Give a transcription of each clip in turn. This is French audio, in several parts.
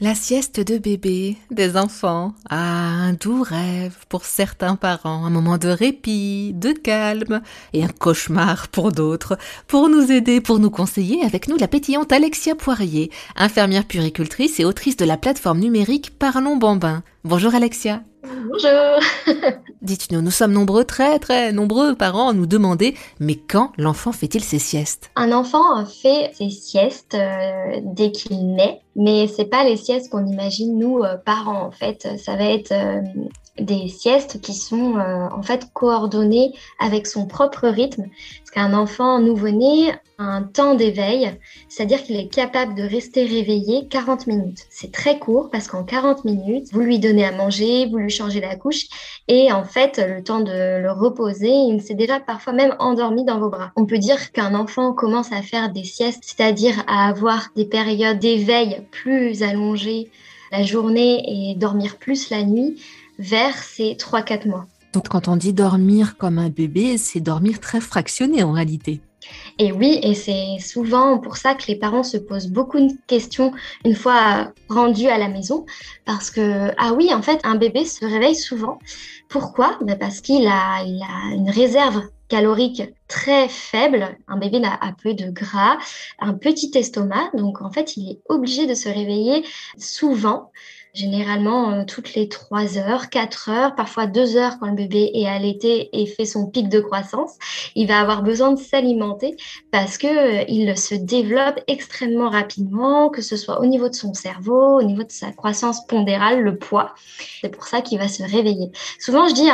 La sieste de bébé, des enfants, ah, un doux rêve pour certains parents, un moment de répit, de calme et un cauchemar pour d'autres. Pour nous aider, pour nous conseiller, avec nous la pétillante Alexia Poirier, infirmière puricultrice et autrice de la plateforme numérique Parlons Bambin. Bonjour Alexia. Bonjour. Dites-nous, nous sommes nombreux, très très nombreux parents à nous demander, mais quand l'enfant fait-il ses siestes? Un enfant fait ses siestes euh, dès qu'il naît, mais c'est pas les siestes qu'on imagine nous euh, parents en fait. Ça va être euh, des siestes qui sont en fait coordonnées avec son propre rythme. Parce qu'un enfant nouveau-né un temps d'éveil, c'est-à-dire qu'il est capable de rester réveillé 40 minutes. C'est très court parce qu'en 40 minutes, vous lui donnez à manger, vous lui changez la couche et en fait, le temps de le reposer, il s'est déjà parfois même endormi dans vos bras. On peut dire qu'un enfant commence à faire des siestes, c'est-à-dire à avoir des périodes d'éveil plus allongées la journée et dormir plus la nuit vers ces 3-4 mois. Donc quand on dit dormir comme un bébé, c'est dormir très fractionné en réalité. Et oui, et c'est souvent pour ça que les parents se posent beaucoup de questions une fois rendus à la maison, parce que, ah oui, en fait, un bébé se réveille souvent. Pourquoi? Ben Parce qu'il a, une réserve calorique très faible. Un bébé a peu de gras, un petit estomac, donc en fait, il est obligé de se réveiller souvent généralement euh, toutes les 3 heures, 4 heures, parfois 2 heures quand le bébé est allaité et fait son pic de croissance. Il va avoir besoin de s'alimenter parce que euh, il se développe extrêmement rapidement, que ce soit au niveau de son cerveau, au niveau de sa croissance pondérale, le poids. C'est pour ça qu'il va se réveiller. Souvent, je dis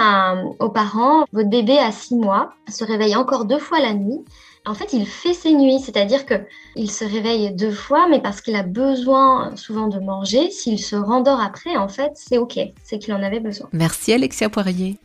aux parents, votre bébé à 6 mois se réveille encore deux fois la nuit en fait, il fait ses nuits, c'est-à-dire que il se réveille deux fois, mais parce qu'il a besoin souvent de manger. S'il se rendort après, en fait, c'est ok, c'est qu'il en avait besoin. Merci Alexia Poirier.